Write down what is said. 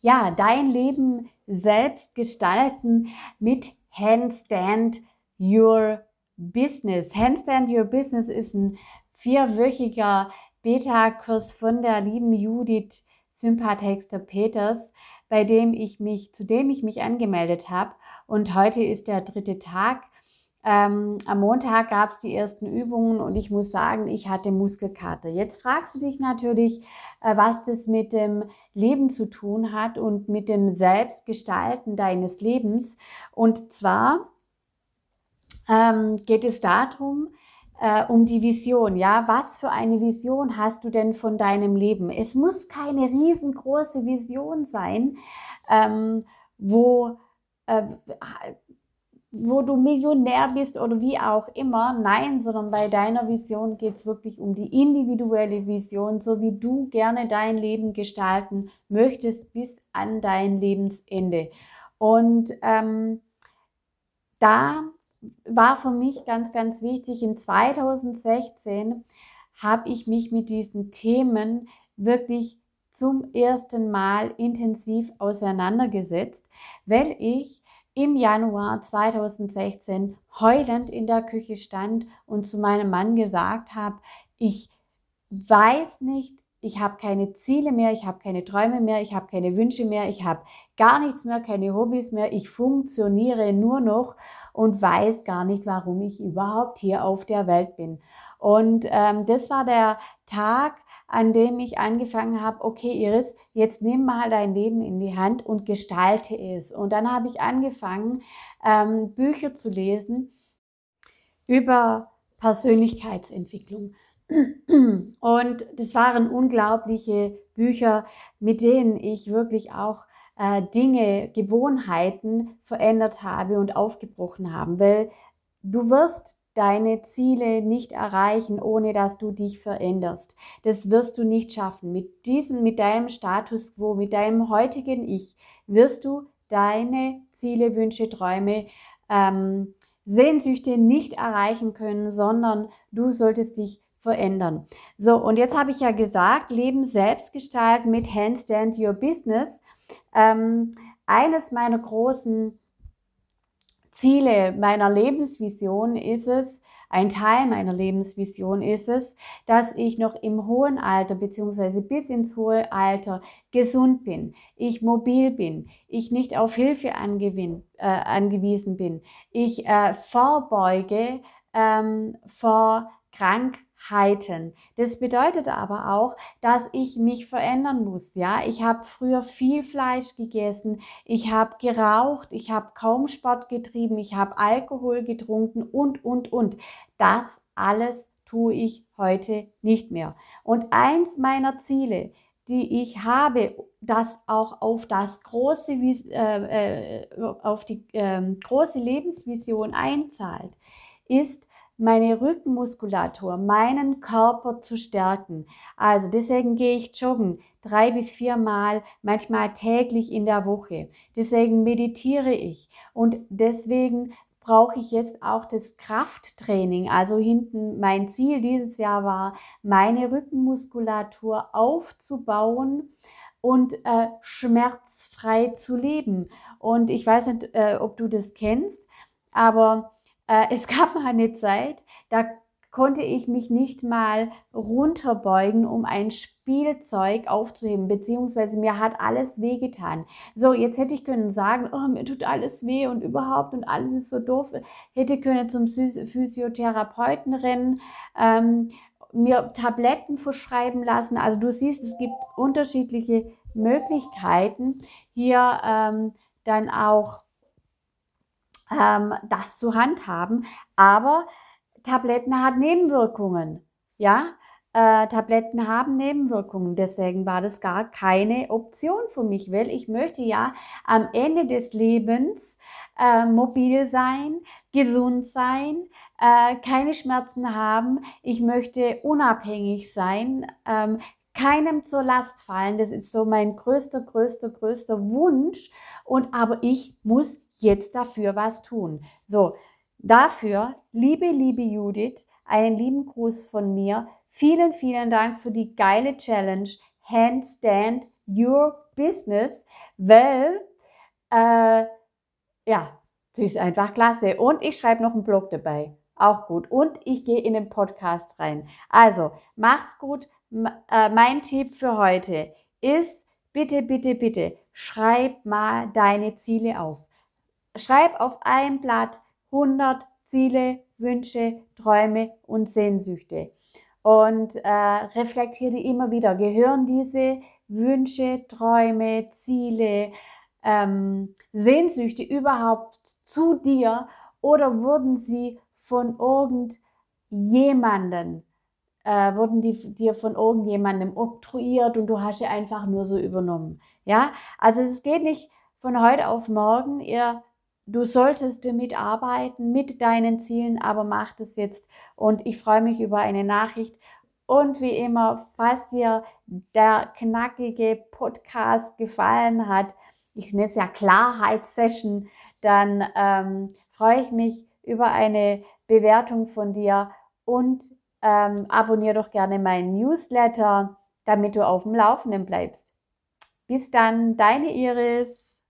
ja, dein Leben selbst gestalten mit Handstand Your Business. Handstand Your Business ist ein vierwöchiger Beta-Kurs von der lieben Judith Sympathexter Peters, bei dem ich mich, zu dem ich mich angemeldet habe. Und heute ist der dritte Tag. Ähm, am Montag gab es die ersten Übungen und ich muss sagen, ich hatte Muskelkater. Jetzt fragst du dich natürlich, äh, was das mit dem Leben zu tun hat und mit dem Selbstgestalten deines Lebens. Und zwar ähm, geht es darum, äh, um die Vision. Ja, was für eine Vision hast du denn von deinem Leben? Es muss keine riesengroße Vision sein, ähm, wo äh, wo du Millionär bist oder wie auch immer. Nein, sondern bei deiner Vision geht es wirklich um die individuelle Vision, so wie du gerne dein Leben gestalten möchtest bis an dein Lebensende. Und ähm, da war für mich ganz, ganz wichtig, in 2016 habe ich mich mit diesen Themen wirklich zum ersten Mal intensiv auseinandergesetzt, weil ich im Januar 2016 heulend in der Küche stand und zu meinem Mann gesagt habe, ich weiß nicht, ich habe keine Ziele mehr, ich habe keine Träume mehr, ich habe keine Wünsche mehr, ich habe gar nichts mehr, keine Hobbys mehr, ich funktioniere nur noch und weiß gar nicht, warum ich überhaupt hier auf der Welt bin. Und ähm, das war der Tag, an dem ich angefangen habe, okay Iris, jetzt nimm mal dein Leben in die Hand und gestalte es. Und dann habe ich angefangen, ähm, Bücher zu lesen über Persönlichkeitsentwicklung. Und das waren unglaubliche Bücher, mit denen ich wirklich auch äh, Dinge, Gewohnheiten verändert habe und aufgebrochen habe. Weil du wirst deine Ziele nicht erreichen, ohne dass du dich veränderst. Das wirst du nicht schaffen. Mit diesem, mit deinem Status quo, mit deinem heutigen Ich wirst du deine Ziele, Wünsche, Träume, ähm, Sehnsüchte nicht erreichen können, sondern du solltest dich verändern. So, und jetzt habe ich ja gesagt, Leben selbstgestalt mit Handstand Your Business. Ähm, eines meiner großen Ziele meiner Lebensvision ist es, ein Teil meiner Lebensvision ist es, dass ich noch im hohen Alter beziehungsweise bis ins hohe Alter gesund bin, ich mobil bin, ich nicht auf Hilfe angewin, äh, angewiesen bin, ich äh, vorbeuge ähm, vor Krankheiten Heiten. Das bedeutet aber auch, dass ich mich verändern muss. Ja, ich habe früher viel Fleisch gegessen, ich habe geraucht, ich habe kaum Sport getrieben, ich habe Alkohol getrunken und und und. Das alles tue ich heute nicht mehr. Und eins meiner Ziele, die ich habe, das auch auf das große, äh, äh, auf die äh, große Lebensvision einzahlt, ist meine Rückenmuskulatur, meinen Körper zu stärken. Also deswegen gehe ich joggen drei bis viermal, manchmal täglich in der Woche. Deswegen meditiere ich und deswegen brauche ich jetzt auch das Krafttraining. Also hinten mein Ziel dieses Jahr war, meine Rückenmuskulatur aufzubauen und äh, schmerzfrei zu leben. Und ich weiß nicht, äh, ob du das kennst, aber es gab mal eine Zeit, da konnte ich mich nicht mal runterbeugen, um ein Spielzeug aufzuheben, beziehungsweise mir hat alles wehgetan. So, jetzt hätte ich können sagen, oh, mir tut alles weh und überhaupt und alles ist so doof. Hätte können zum Physiotherapeuten rennen, ähm, mir Tabletten verschreiben lassen. Also du siehst, es gibt unterschiedliche Möglichkeiten, hier ähm, dann auch ähm, das zu handhaben. Aber Tabletten hat Nebenwirkungen. Ja, äh, Tabletten haben Nebenwirkungen. Deswegen war das gar keine Option für mich, weil ich möchte ja am Ende des Lebens äh, mobil sein, gesund sein, äh, keine Schmerzen haben. Ich möchte unabhängig sein, ähm, keinem zur Last fallen. Das ist so mein größter, größter, größter Wunsch. Und aber ich muss jetzt dafür was tun. So, dafür, liebe, liebe Judith, einen lieben Gruß von mir. Vielen, vielen Dank für die geile Challenge. Handstand your business, weil, äh, ja, sie ist einfach klasse. Und ich schreibe noch einen Blog dabei. Auch gut. Und ich gehe in den Podcast rein. Also, macht's gut. Äh, mein Tipp für heute ist, bitte, bitte, bitte, schreib mal deine Ziele auf. Schreib auf ein Blatt 100 Ziele, Wünsche, Träume und Sehnsüchte. Und äh, reflektiere die immer wieder. Gehören diese Wünsche, Träume, Ziele, ähm, Sehnsüchte überhaupt zu dir oder wurden sie von irgendjemanden, äh, wurden die dir von irgendjemandem oktroyiert und du hast sie einfach nur so übernommen. Ja, also es geht nicht von heute auf morgen. Ihr, du solltest damit arbeiten, mit deinen Zielen, aber mach das jetzt. Und ich freue mich über eine Nachricht. Und wie immer, falls dir der knackige Podcast gefallen hat, ich nenne es ja Klarheitssession, dann ähm, freue ich mich über eine Bewertung von dir und ähm, abonniere doch gerne meinen Newsletter, damit du auf dem Laufenden bleibst. Bis dann, deine Iris.